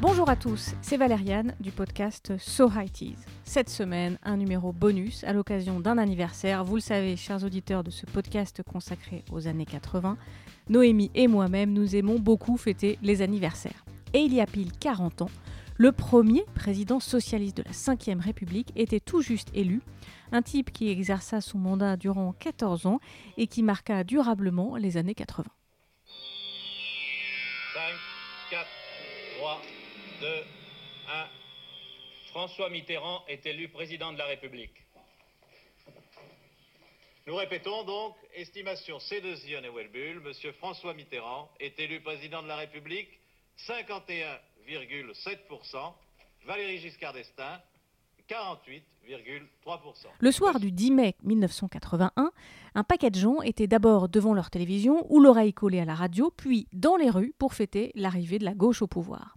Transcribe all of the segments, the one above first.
Bonjour à tous, c'est Valériane du podcast So High Teas. Cette semaine, un numéro bonus à l'occasion d'un anniversaire. Vous le savez, chers auditeurs de ce podcast consacré aux années 80, Noémie et moi-même, nous aimons beaucoup fêter les anniversaires. Et il y a pile 40 ans, le premier président socialiste de la Ve République était tout juste élu, un type qui exerça son mandat durant 14 ans et qui marqua durablement les années 80. 2, 1. François Mitterrand est élu président de la République. Nous répétons donc, estimation C2 et Welbull, Monsieur François Mitterrand est élu président de la République, 51,7%, Valérie Giscard d'Estaing, 48,3%. Le soir du 10 mai 1981, un paquet de gens étaient d'abord devant leur télévision ou l'oreille collée à la radio, puis dans les rues pour fêter l'arrivée de la gauche au pouvoir.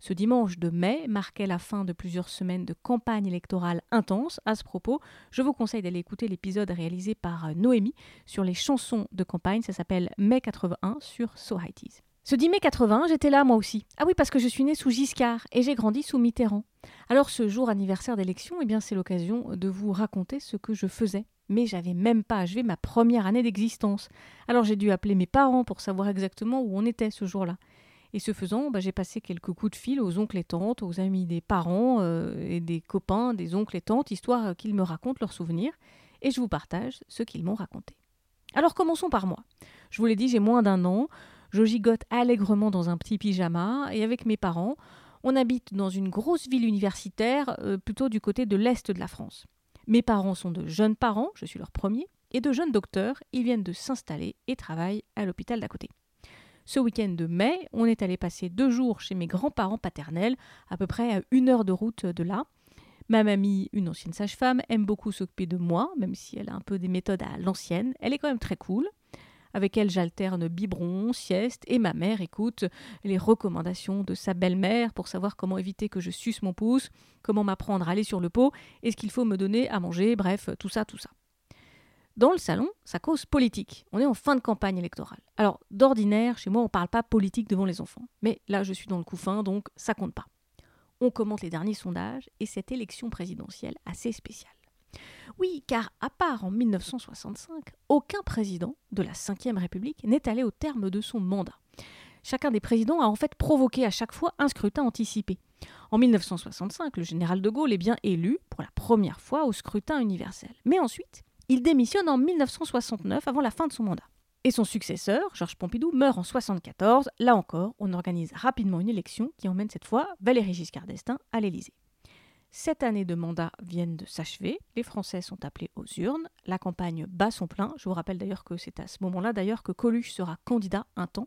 Ce dimanche de mai marquait la fin de plusieurs semaines de campagne électorale intense. À ce propos, je vous conseille d'aller écouter l'épisode réalisé par Noémie sur les chansons de campagne. Ça s'appelle Mai 81 sur So High. Ce 10 mai 80, j'étais là moi aussi. Ah oui, parce que je suis née sous Giscard et j'ai grandi sous Mitterrand. Alors ce jour anniversaire d'élection, eh bien c'est l'occasion de vous raconter ce que je faisais. Mais j'avais même pas achevé ma première année d'existence. Alors j'ai dû appeler mes parents pour savoir exactement où on était ce jour-là. Et ce faisant, bah, j'ai passé quelques coups de fil aux oncles et tantes, aux amis des parents euh, et des copains des oncles et tantes, histoire qu'ils me racontent leurs souvenirs, et je vous partage ce qu'ils m'ont raconté. Alors commençons par moi. Je vous l'ai dit, j'ai moins d'un an, je gigote allègrement dans un petit pyjama, et avec mes parents, on habite dans une grosse ville universitaire, euh, plutôt du côté de l'Est de la France. Mes parents sont de jeunes parents, je suis leur premier, et de jeunes docteurs, ils viennent de s'installer et travaillent à l'hôpital d'à côté. Ce week-end de mai, on est allé passer deux jours chez mes grands-parents paternels, à peu près à une heure de route de là. Ma mamie, une ancienne sage-femme, aime beaucoup s'occuper de moi, même si elle a un peu des méthodes à l'ancienne. Elle est quand même très cool. Avec elle, j'alterne biberon, sieste, et ma mère écoute les recommandations de sa belle-mère pour savoir comment éviter que je suce mon pouce, comment m'apprendre à aller sur le pot, et ce qu'il faut me donner à manger, bref, tout ça, tout ça. Dans le salon, ça cause politique. On est en fin de campagne électorale. Alors, d'ordinaire, chez moi, on ne parle pas politique devant les enfants. Mais là, je suis dans le couffin, donc ça compte pas. On commente les derniers sondages et cette élection présidentielle assez spéciale. Oui, car à part en 1965, aucun président de la Ve République n'est allé au terme de son mandat. Chacun des présidents a en fait provoqué à chaque fois un scrutin anticipé. En 1965, le général de Gaulle est bien élu pour la première fois au scrutin universel. Mais ensuite, il démissionne en 1969 avant la fin de son mandat. Et son successeur, Georges Pompidou, meurt en 1974. Là encore, on organise rapidement une élection qui emmène cette fois Valéry Giscard d'Estaing à l'Élysée. Sept années de mandat viennent de s'achever, les Français sont appelés aux urnes, la campagne bat son plein. Je vous rappelle d'ailleurs que c'est à ce moment-là d'ailleurs que Coluche sera candidat un temps,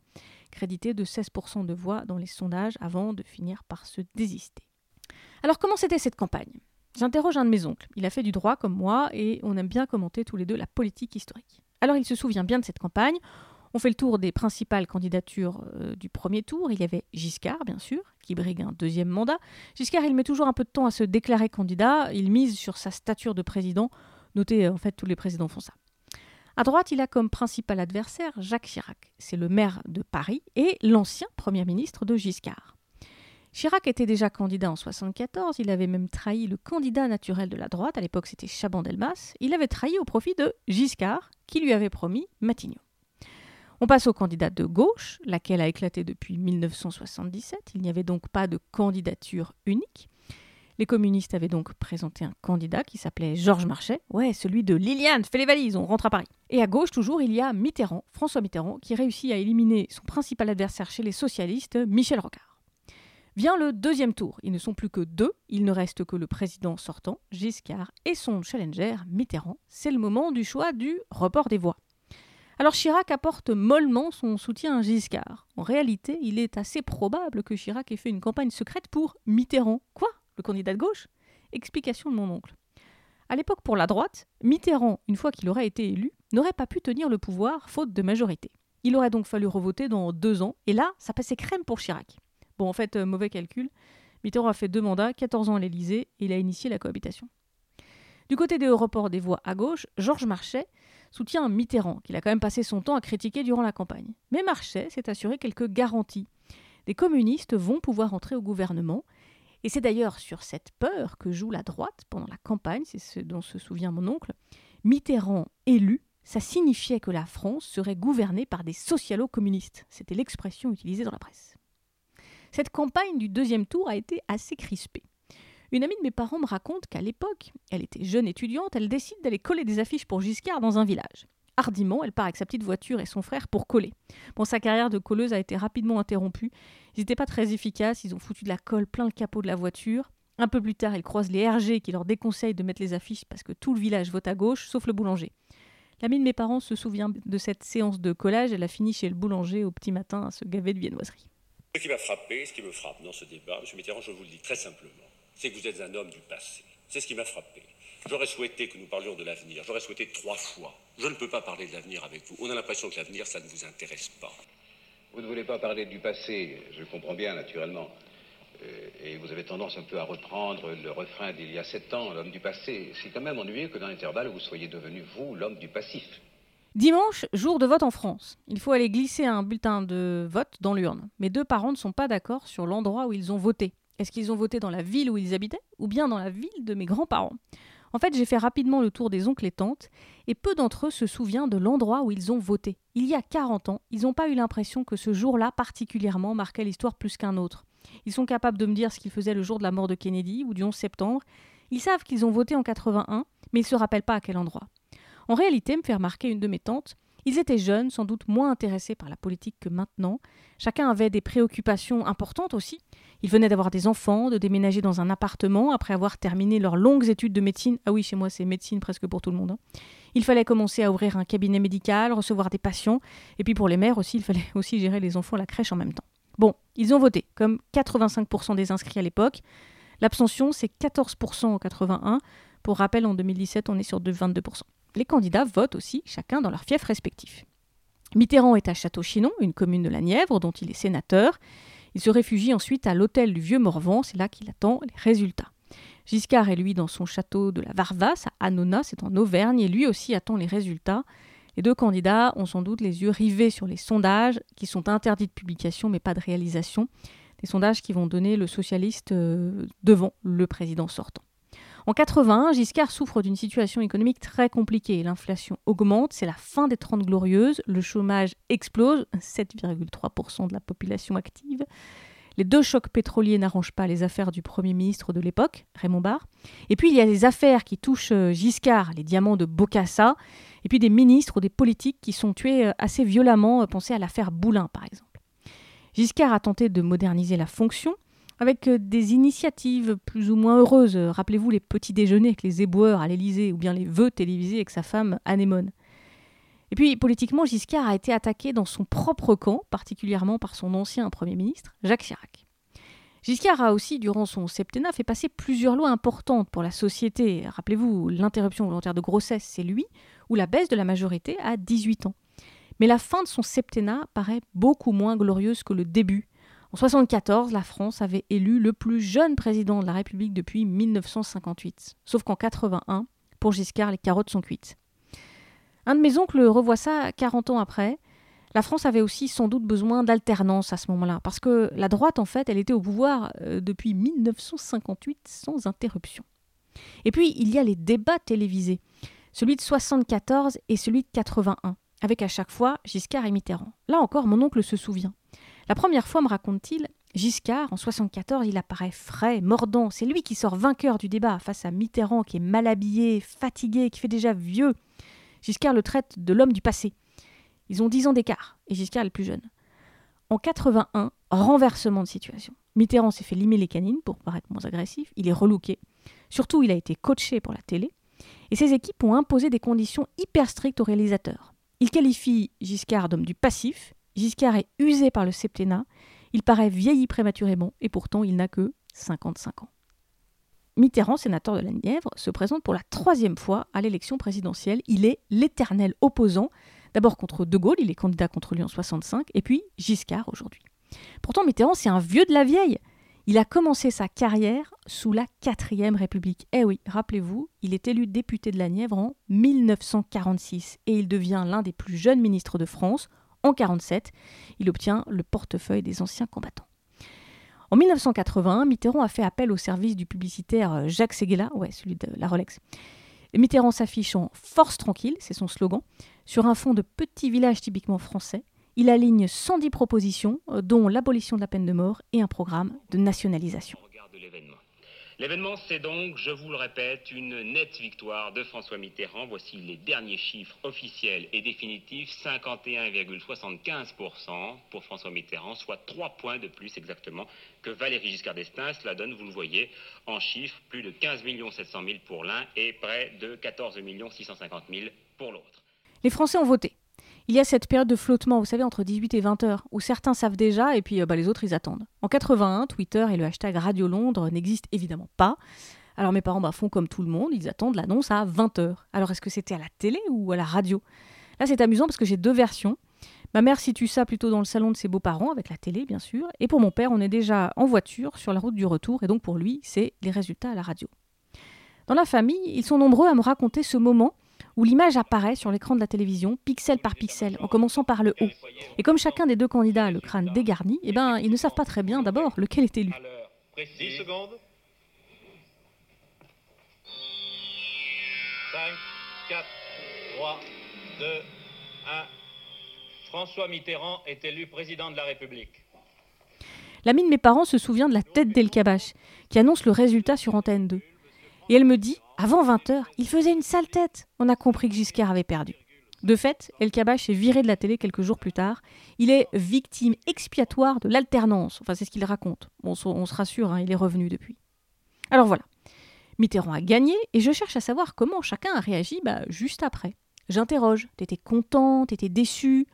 crédité de 16% de voix dans les sondages avant de finir par se désister. Alors comment c'était cette campagne? J'interroge un de mes oncles. Il a fait du droit comme moi et on aime bien commenter tous les deux la politique historique. Alors il se souvient bien de cette campagne. On fait le tour des principales candidatures euh, du premier tour. Il y avait Giscard, bien sûr, qui brigue un deuxième mandat. Giscard, il met toujours un peu de temps à se déclarer candidat. Il mise sur sa stature de président. Notez, en fait, tous les présidents font ça. À droite, il a comme principal adversaire Jacques Chirac. C'est le maire de Paris et l'ancien Premier ministre de Giscard. Chirac était déjà candidat en 1974, il avait même trahi le candidat naturel de la droite, à l'époque c'était Chaban-Delmas, il avait trahi au profit de Giscard, qui lui avait promis Matignon. On passe au candidat de gauche, laquelle a éclaté depuis 1977, il n'y avait donc pas de candidature unique. Les communistes avaient donc présenté un candidat qui s'appelait Georges Marchais, ouais, celui de Liliane, fais les valises, on rentre à Paris. Et à gauche, toujours, il y a Mitterrand, François Mitterrand, qui réussit à éliminer son principal adversaire chez les socialistes, Michel Rocard. Vient le deuxième tour. Ils ne sont plus que deux. Il ne reste que le président sortant, Giscard, et son challenger, Mitterrand. C'est le moment du choix du report des voix. Alors Chirac apporte mollement son soutien à Giscard. En réalité, il est assez probable que Chirac ait fait une campagne secrète pour Mitterrand. Quoi? Le candidat de gauche? Explication de mon oncle. À l'époque, pour la droite, Mitterrand, une fois qu'il aurait été élu, n'aurait pas pu tenir le pouvoir faute de majorité. Il aurait donc fallu revoter dans deux ans, et là, ça passait crème pour Chirac. Bon, en fait, euh, mauvais calcul. Mitterrand a fait deux mandats, 14 ans à l'Élysée, et il a initié la cohabitation. Du côté des reports des voix à gauche, Georges Marchais soutient Mitterrand, qu'il a quand même passé son temps à critiquer durant la campagne. Mais Marchais s'est assuré quelques garanties. des communistes vont pouvoir entrer au gouvernement. Et c'est d'ailleurs sur cette peur que joue la droite pendant la campagne, c'est ce dont se souvient mon oncle. Mitterrand élu, ça signifiait que la France serait gouvernée par des socialo-communistes. C'était l'expression utilisée dans la presse. Cette campagne du deuxième tour a été assez crispée. Une amie de mes parents me raconte qu'à l'époque, elle était jeune étudiante, elle décide d'aller coller des affiches pour Giscard dans un village. Hardiment, elle part avec sa petite voiture et son frère pour coller. Bon, sa carrière de colleuse a été rapidement interrompue. Ils n'étaient pas très efficaces, ils ont foutu de la colle plein le capot de la voiture. Un peu plus tard, ils croisent les RG qui leur déconseillent de mettre les affiches parce que tout le village vote à gauche, sauf le boulanger. L'amie de mes parents se souvient de cette séance de collage, elle a fini chez le boulanger au petit matin à se gaver de viennoiserie. Ce qui m'a frappé, ce qui me frappe dans ce débat, M. Mitterrand, je vous le dis très simplement, c'est que vous êtes un homme du passé. C'est ce qui m'a frappé. J'aurais souhaité que nous parlions de l'avenir. J'aurais souhaité trois fois. Je ne peux pas parler de l'avenir avec vous. On a l'impression que l'avenir, ça ne vous intéresse pas. Vous ne voulez pas parler du passé, je comprends bien, naturellement. Euh, et vous avez tendance un peu à reprendre le refrain d'il y a sept ans, l'homme du passé. C'est quand même ennuyeux que dans l'intervalle, vous soyez devenu, vous, l'homme du passif. Dimanche, jour de vote en France. Il faut aller glisser un bulletin de vote dans l'urne. Mes deux parents ne sont pas d'accord sur l'endroit où ils ont voté. Est-ce qu'ils ont voté dans la ville où ils habitaient ou bien dans la ville de mes grands-parents? En fait, j'ai fait rapidement le tour des oncles et tantes et peu d'entre eux se souviennent de l'endroit où ils ont voté. Il y a 40 ans, ils n'ont pas eu l'impression que ce jour-là particulièrement marquait l'histoire plus qu'un autre. Ils sont capables de me dire ce qu'ils faisaient le jour de la mort de Kennedy ou du 11 septembre. Ils savent qu'ils ont voté en 81, mais ils ne se rappellent pas à quel endroit. En réalité, me fait remarquer une de mes tantes, ils étaient jeunes, sans doute moins intéressés par la politique que maintenant. Chacun avait des préoccupations importantes aussi. Ils venaient d'avoir des enfants, de déménager dans un appartement après avoir terminé leurs longues études de médecine. Ah oui, chez moi, c'est médecine presque pour tout le monde. Hein. Il fallait commencer à ouvrir un cabinet médical, recevoir des patients. Et puis pour les mères aussi, il fallait aussi gérer les enfants à la crèche en même temps. Bon, ils ont voté, comme 85% des inscrits à l'époque. L'abstention, c'est 14% en 81. Pour rappel, en 2017, on est sur de 22% les candidats votent aussi chacun dans leur fief respectif. Mitterrand est à Château-Chinon, une commune de la Nièvre dont il est sénateur. Il se réfugie ensuite à l'hôtel du Vieux-Morvan, c'est là qu'il attend les résultats. Giscard est lui dans son château de la Varvas à Annona, c'est en Auvergne, et lui aussi attend les résultats. Les deux candidats ont sans doute les yeux rivés sur les sondages qui sont interdits de publication mais pas de réalisation. Des sondages qui vont donner le socialiste euh, devant le président sortant. En 81, Giscard souffre d'une situation économique très compliquée. L'inflation augmente, c'est la fin des Trente Glorieuses, le chômage explose, 7,3% de la population active. Les deux chocs pétroliers n'arrangent pas les affaires du Premier ministre de l'époque, Raymond Barre. Et puis il y a des affaires qui touchent euh, Giscard, les diamants de Bocassa, et puis des ministres ou des politiques qui sont tués euh, assez violemment. Euh, pensez à l'affaire Boulin, par exemple. Giscard a tenté de moderniser la fonction, avec euh, des initiatives plus ou moins heureuses. Rappelez-vous les petits déjeuners avec les éboueurs à l'Élysée ou bien les vœux télévisés avec sa femme Anémone. Et puis, politiquement, Giscard a été attaqué dans son propre camp, particulièrement par son ancien Premier ministre, Jacques Chirac. Giscard a aussi, durant son septennat, fait passer plusieurs lois importantes pour la société. Rappelez-vous, l'interruption volontaire de grossesse, c'est lui, ou la baisse de la majorité à 18 ans. Mais la fin de son septennat paraît beaucoup moins glorieuse que le début, en 1974, la France avait élu le plus jeune président de la République depuis 1958. Sauf qu'en 81, pour Giscard, les carottes sont cuites. Un de mes oncles revoit ça 40 ans après. La France avait aussi sans doute besoin d'alternance à ce moment-là, parce que la droite, en fait, elle était au pouvoir euh, depuis 1958 sans interruption. Et puis, il y a les débats télévisés, celui de 74 et celui de 81, avec à chaque fois Giscard et Mitterrand. Là encore, mon oncle se souvient. La première fois, me raconte-t-il, Giscard, en 74, il apparaît frais, mordant. C'est lui qui sort vainqueur du débat face à Mitterrand, qui est mal habillé, fatigué, qui fait déjà vieux. Giscard le traite de l'homme du passé. Ils ont dix ans d'écart, et Giscard est le plus jeune. En 81, renversement de situation. Mitterrand s'est fait limer les canines pour paraître moins agressif, il est relooké. Surtout, il a été coaché pour la télé, et ses équipes ont imposé des conditions hyper strictes aux réalisateurs. Il qualifie Giscard d'homme du passif, Giscard est usé par le septennat, il paraît vieilli prématurément et pourtant il n'a que 55 ans. Mitterrand, sénateur de la Nièvre, se présente pour la troisième fois à l'élection présidentielle. Il est l'éternel opposant, d'abord contre De Gaulle, il est candidat contre lui en 65, et puis Giscard aujourd'hui. Pourtant, Mitterrand, c'est un vieux de la vieille. Il a commencé sa carrière sous la quatrième République. Eh oui, rappelez-vous, il est élu député de la Nièvre en 1946 et il devient l'un des plus jeunes ministres de France en 1947, il obtient le portefeuille des anciens combattants. En 1981, Mitterrand a fait appel au service du publicitaire Jacques Seguela, ouais, celui de la Rolex. Mitterrand s'affiche en force tranquille, c'est son slogan, sur un fond de petit village typiquement français. Il aligne 110 propositions, dont l'abolition de la peine de mort et un programme de nationalisation. L'événement, c'est donc, je vous le répète, une nette victoire de François Mitterrand. Voici les derniers chiffres officiels et définitifs 51,75% pour François Mitterrand, soit 3 points de plus exactement que Valéry Giscard d'Estaing. Cela donne, vous le voyez, en chiffres, plus de 15 700 000 pour l'un et près de 14 650 000 pour l'autre. Les Français ont voté. Il y a cette période de flottement, vous savez, entre 18 et 20 heures, où certains savent déjà et puis euh, bah, les autres, ils attendent. En 81, Twitter et le hashtag Radio Londres n'existent évidemment pas. Alors mes parents bah, font comme tout le monde, ils attendent l'annonce à 20 heures. Alors est-ce que c'était à la télé ou à la radio? Là, c'est amusant parce que j'ai deux versions. Ma mère situe ça plutôt dans le salon de ses beaux-parents, avec la télé bien sûr. Et pour mon père, on est déjà en voiture sur la route du retour, et donc pour lui, c'est les résultats à la radio. Dans la famille, ils sont nombreux à me raconter ce moment où l'image apparaît sur l'écran de la télévision, pixel par pixel, en commençant par le haut. Et comme chacun des deux candidats a le crâne dégarni, eh ben, ils ne savent pas très bien d'abord lequel est élu. 10 secondes. 5, 4, 3, 2, 1. François Mitterrand est élu président de la République. L'ami de mes parents se souvient de la tête d'El Kabash, qui annonce le résultat sur Antenne 2. Et elle me dit avant 20h, il faisait une sale tête. On a compris que Giscard avait perdu. De fait, El Kabash est viré de la télé quelques jours plus tard. Il est victime expiatoire de l'alternance. Enfin, c'est ce qu'il raconte. on se rassure, hein, il est revenu depuis. Alors voilà. Mitterrand a gagné et je cherche à savoir comment chacun a réagi bah, juste après. J'interroge. T'étais content T'étais déçu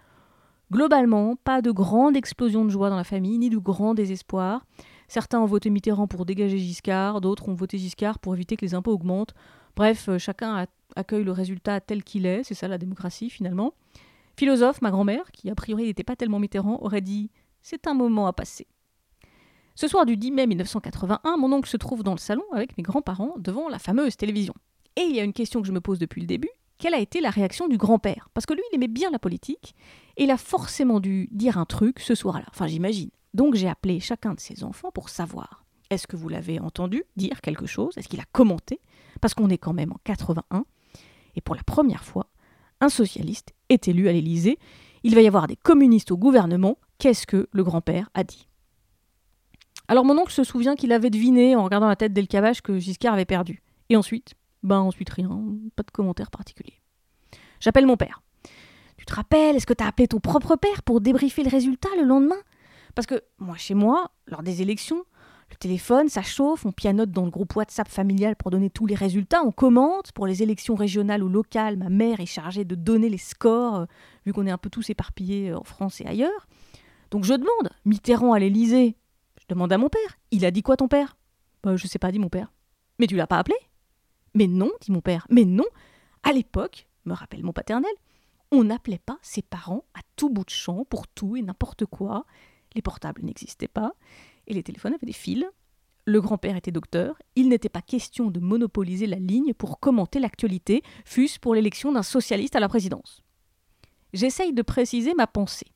Globalement, pas de grande explosion de joie dans la famille, ni de grand désespoir. Certains ont voté Mitterrand pour dégager Giscard, d'autres ont voté Giscard pour éviter que les impôts augmentent. Bref, euh, chacun accueille le résultat tel qu'il est, c'est ça la démocratie finalement. Philosophe, ma grand-mère, qui a priori n'était pas tellement Mitterrand, aurait dit C'est un moment à passer. Ce soir du 10 mai 1981, mon oncle se trouve dans le salon avec mes grands-parents devant la fameuse télévision. Et il y a une question que je me pose depuis le début quelle a été la réaction du grand-père? Parce que lui, il aimait bien la politique et il a forcément dû dire un truc ce soir-là. Enfin, j'imagine. Donc j'ai appelé chacun de ses enfants pour savoir est-ce que vous l'avez entendu dire quelque chose? Est-ce qu'il a commenté? Parce qu'on est quand même en 81. Et pour la première fois, un socialiste est élu à l'Élysée. Il va y avoir des communistes au gouvernement. Qu'est-ce que le grand-père a dit? Alors mon oncle se souvient qu'il avait deviné en regardant la tête d'El que Giscard avait perdu. Et ensuite? Ben ensuite rien, pas de commentaire particulier. J'appelle mon père. Tu te rappelles, est-ce que tu as appelé ton propre père pour débriefer le résultat le lendemain? Parce que moi, chez moi, lors des élections, le téléphone, ça chauffe, on pianote dans le groupe WhatsApp familial pour donner tous les résultats, on commente. Pour les élections régionales ou locales, ma mère est chargée de donner les scores, euh, vu qu'on est un peu tous éparpillés euh, en France et ailleurs. Donc je demande, Mitterrand à l'Élysée, je demande à mon père, il a dit quoi ton père? Bah, Je sais pas, dit mon père. Mais tu l'as pas appelé? Mais non, dit mon père, mais non. À l'époque, me rappelle mon paternel, on n'appelait pas ses parents à tout bout de champ pour tout et n'importe quoi les portables n'existaient pas, et les téléphones avaient des fils. Le grand-père était docteur, il n'était pas question de monopoliser la ligne pour commenter l'actualité, fût-ce pour l'élection d'un socialiste à la présidence. J'essaye de préciser ma pensée.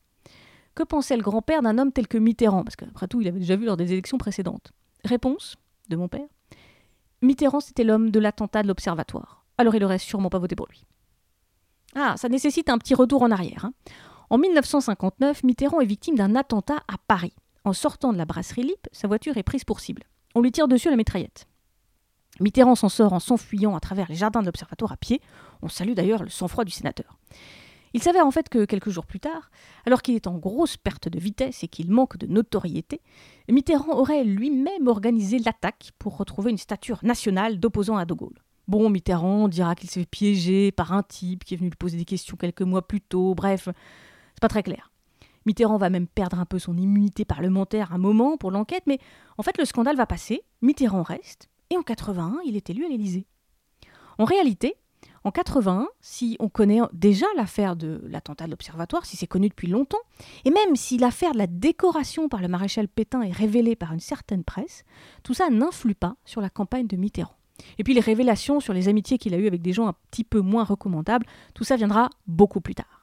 Que pensait le grand-père d'un homme tel que Mitterrand? Parce qu'après tout, il avait déjà vu lors des élections précédentes. Réponse de mon père. Mitterrand, c'était l'homme de l'attentat de l'Observatoire. Alors il aurait sûrement pas voté pour lui. Ah, ça nécessite un petit retour en arrière. Hein. En 1959, Mitterrand est victime d'un attentat à Paris. En sortant de la brasserie Lippe, sa voiture est prise pour cible. On lui tire dessus la mitraillette. Mitterrand s'en sort en s'enfuyant à travers les jardins de l'Observatoire à pied. On salue d'ailleurs le sang-froid du sénateur. Il s'avère en fait que quelques jours plus tard, alors qu'il est en grosse perte de vitesse et qu'il manque de notoriété, Mitterrand aurait lui-même organisé l'attaque pour retrouver une stature nationale d'opposant à De Gaulle. Bon, Mitterrand dira qu'il s'est fait piéger par un type qui est venu lui poser des questions quelques mois plus tôt, bref, pas très clair. Mitterrand va même perdre un peu son immunité parlementaire un moment pour l'enquête, mais en fait le scandale va passer, Mitterrand reste, et en 81, il est élu à l'Élysée. En réalité, en 81, si on connaît déjà l'affaire de l'attentat de l'Observatoire, si c'est connu depuis longtemps, et même si l'affaire de la décoration par le maréchal Pétain est révélée par une certaine presse, tout ça n'influe pas sur la campagne de Mitterrand. Et puis les révélations sur les amitiés qu'il a eues avec des gens un petit peu moins recommandables, tout ça viendra beaucoup plus tard.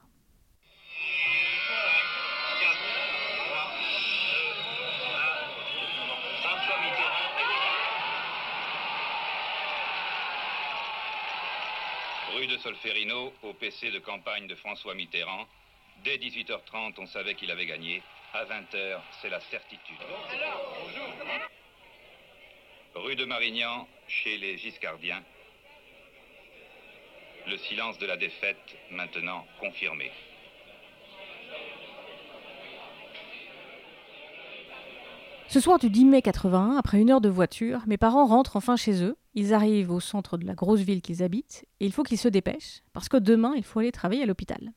Rue de Solferino, au PC de campagne de François Mitterrand. Dès 18h30, on savait qu'il avait gagné. À 20h, c'est la certitude. Rue de Marignan, chez les Giscardiens. Le silence de la défaite, maintenant confirmé. Ce soir du 10 mai 81, après une heure de voiture, mes parents rentrent enfin chez eux. Ils arrivent au centre de la grosse ville qu'ils habitent et il faut qu'ils se dépêchent parce que demain il faut aller travailler à l'hôpital.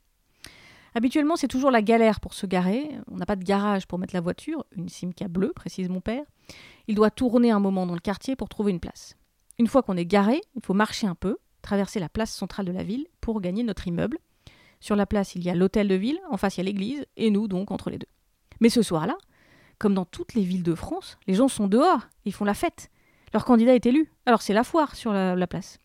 Habituellement, c'est toujours la galère pour se garer. On n'a pas de garage pour mettre la voiture, une Simca bleue, précise mon père. Il doit tourner un moment dans le quartier pour trouver une place. Une fois qu'on est garé, il faut marcher un peu, traverser la place centrale de la ville pour gagner notre immeuble. Sur la place, il y a l'hôtel de ville, en face il y a l'église, et nous donc entre les deux. Mais ce soir-là, comme dans toutes les villes de France, les gens sont dehors, ils font la fête. Leur candidat est élu, alors c'est la foire sur la, place.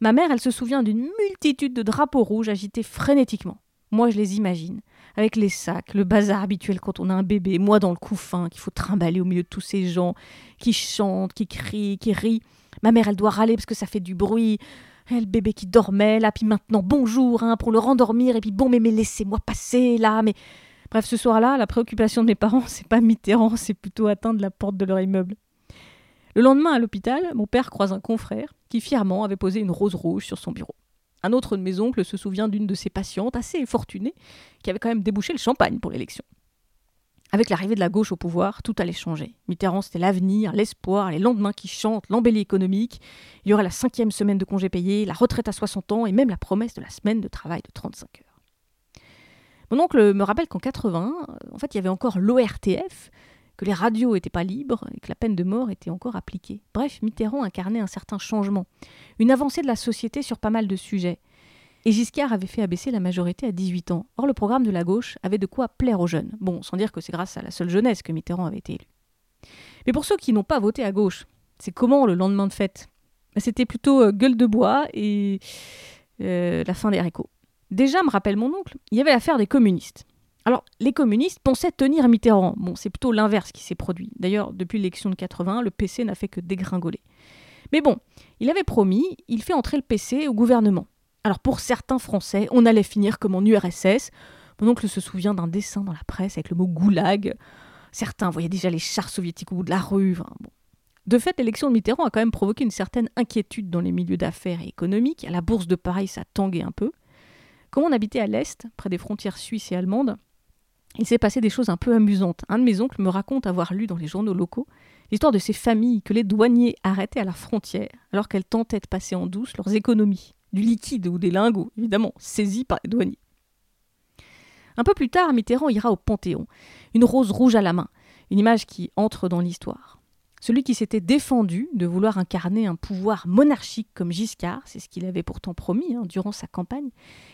Ma mère, elle se souvient d'une multitude de drapeaux rouges agités frénétiquement. Moi, je les imagine, avec les sacs, le bazar habituel quand on a un bébé, moi dans le couffin, qu'il faut trimballer au milieu de tous ces gens qui chantent, qui crient, qui rient. Ma mère, elle doit râler parce que ça fait du bruit. Et le bébé qui dormait, là, puis maintenant, bonjour, hein, pour le rendormir, et puis bon, mais, mais laissez-moi passer, là, mais Bref, ce soir-là, la préoccupation de mes parents, c'est pas Mitterrand, c'est plutôt atteindre la porte de leur immeuble. Le lendemain, à l'hôpital, mon père croise un confrère qui fièrement avait posé une rose rouge sur son bureau. Un autre de mes oncles se souvient d'une de ses patientes, assez fortunée, qui avait quand même débouché le champagne pour l'élection. Avec l'arrivée de la gauche au pouvoir, tout allait changer. Mitterrand, c'était l'avenir, l'espoir, les lendemains qui chantent, l'embellie économique. Il y aurait la cinquième semaine de congé payé, la retraite à 60 ans et même la promesse de la semaine de travail de 35 heures. Mon oncle me rappelle qu'en 80, en fait, il y avait encore l'ORTF, que les radios n'étaient pas libres et que la peine de mort était encore appliquée. Bref, Mitterrand incarnait un certain changement, une avancée de la société sur pas mal de sujets. Et Giscard avait fait abaisser la majorité à 18 ans. Or, le programme de la gauche avait de quoi plaire aux jeunes. Bon, sans dire que c'est grâce à la seule jeunesse que Mitterrand avait été élu. Mais pour ceux qui n'ont pas voté à gauche, c'est comment le lendemain de fête? C'était plutôt euh, gueule de bois et euh, la fin des haricots. Déjà, me rappelle mon oncle, il y avait l'affaire des communistes. Alors, les communistes pensaient tenir Mitterrand. Bon, c'est plutôt l'inverse qui s'est produit. D'ailleurs, depuis l'élection de 80, le PC n'a fait que dégringoler. Mais bon, il avait promis, il fait entrer le PC au gouvernement. Alors, pour certains Français, on allait finir comme en URSS. Mon oncle se souvient d'un dessin dans la presse avec le mot goulag. Certains voyaient déjà les chars soviétiques au bout de la rue. De fait, l'élection de Mitterrand a quand même provoqué une certaine inquiétude dans les milieux d'affaires et économiques. À la bourse de Paris, ça tanguait un peu. Comme on habitait à l'Est, près des frontières suisses et allemandes, il s'est passé des choses un peu amusantes. Un de mes oncles me raconte avoir lu dans les journaux locaux l'histoire de ces familles que les douaniers arrêtaient à la frontière alors qu'elles tentaient de passer en douce leurs économies, du liquide ou des lingots, évidemment, saisis par les douaniers. Un peu plus tard, Mitterrand ira au Panthéon, une rose rouge à la main, une image qui entre dans l'histoire. Celui qui s'était défendu de vouloir incarner un pouvoir monarchique comme Giscard, c'est ce qu'il avait pourtant promis hein, durant sa campagne,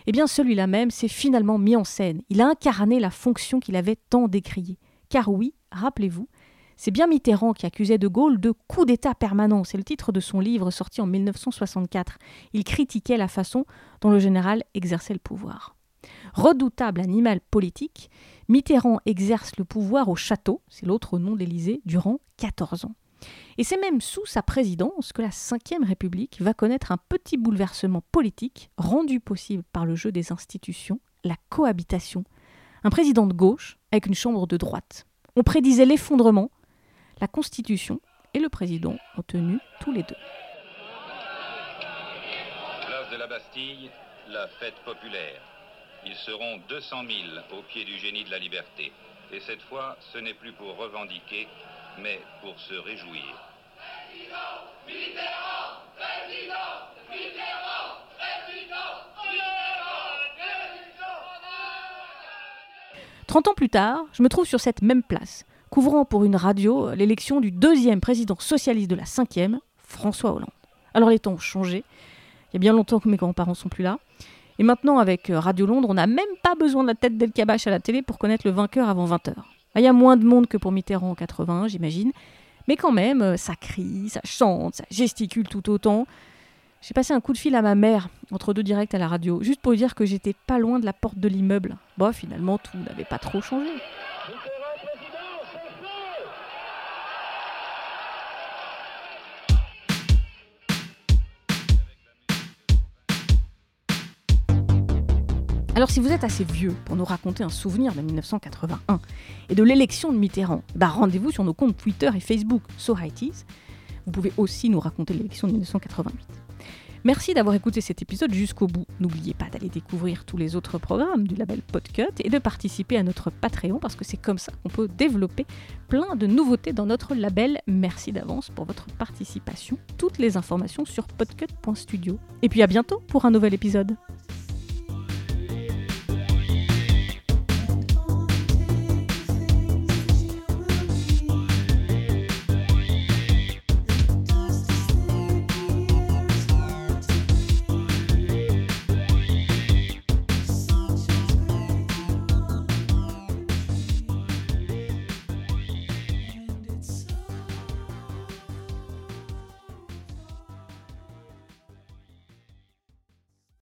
eh bien celui-là même s'est finalement mis en scène. Il a incarné la fonction qu'il avait tant décriée. Car oui, rappelez-vous, c'est bien Mitterrand qui accusait De Gaulle de coup d'État permanent. C'est le titre de son livre sorti en 1964. Il critiquait la façon dont le général exerçait le pouvoir. Redoutable animal politique, Mitterrand exerce le pouvoir au château, c'est l'autre nom d'Élysée, durant 14 ans. Et c'est même sous sa présidence que la Ve République va connaître un petit bouleversement politique rendu possible par le jeu des institutions, la cohabitation. Un président de gauche avec une chambre de droite. On prédisait l'effondrement, la Constitution et le président ont tenu tous les deux. Place de la Bastille, la fête populaire. Ils seront 200 000 au pied du génie de la liberté. Et cette fois, ce n'est plus pour revendiquer, mais pour se réjouir. Trente ans plus tard, je me trouve sur cette même place, couvrant pour une radio l'élection du deuxième président socialiste de la cinquième, François Hollande. Alors les temps ont changé. Il y a bien longtemps que mes grands-parents sont plus là. Et maintenant, avec euh, Radio Londres, on n'a même pas besoin de la tête d'El Kabash à la télé pour connaître le vainqueur avant 20h. Ah, il y a moins de monde que pour Mitterrand en 80, j'imagine. Mais quand même, euh, ça crie, ça chante, ça gesticule tout autant. J'ai passé un coup de fil à ma mère entre deux directs à la radio, juste pour lui dire que j'étais pas loin de la porte de l'immeuble. Bon, finalement, tout n'avait pas trop changé. Alors si vous êtes assez vieux pour nous raconter un souvenir de 1981 et de l'élection de Mitterrand, bah rendez-vous sur nos comptes Twitter et Facebook So Vous pouvez aussi nous raconter l'élection de 1988. Merci d'avoir écouté cet épisode jusqu'au bout. N'oubliez pas d'aller découvrir tous les autres programmes du label Podcut et de participer à notre Patreon parce que c'est comme ça qu'on peut développer plein de nouveautés dans notre label. Merci d'avance pour votre participation. Toutes les informations sur podcut.studio. Et puis à bientôt pour un nouvel épisode.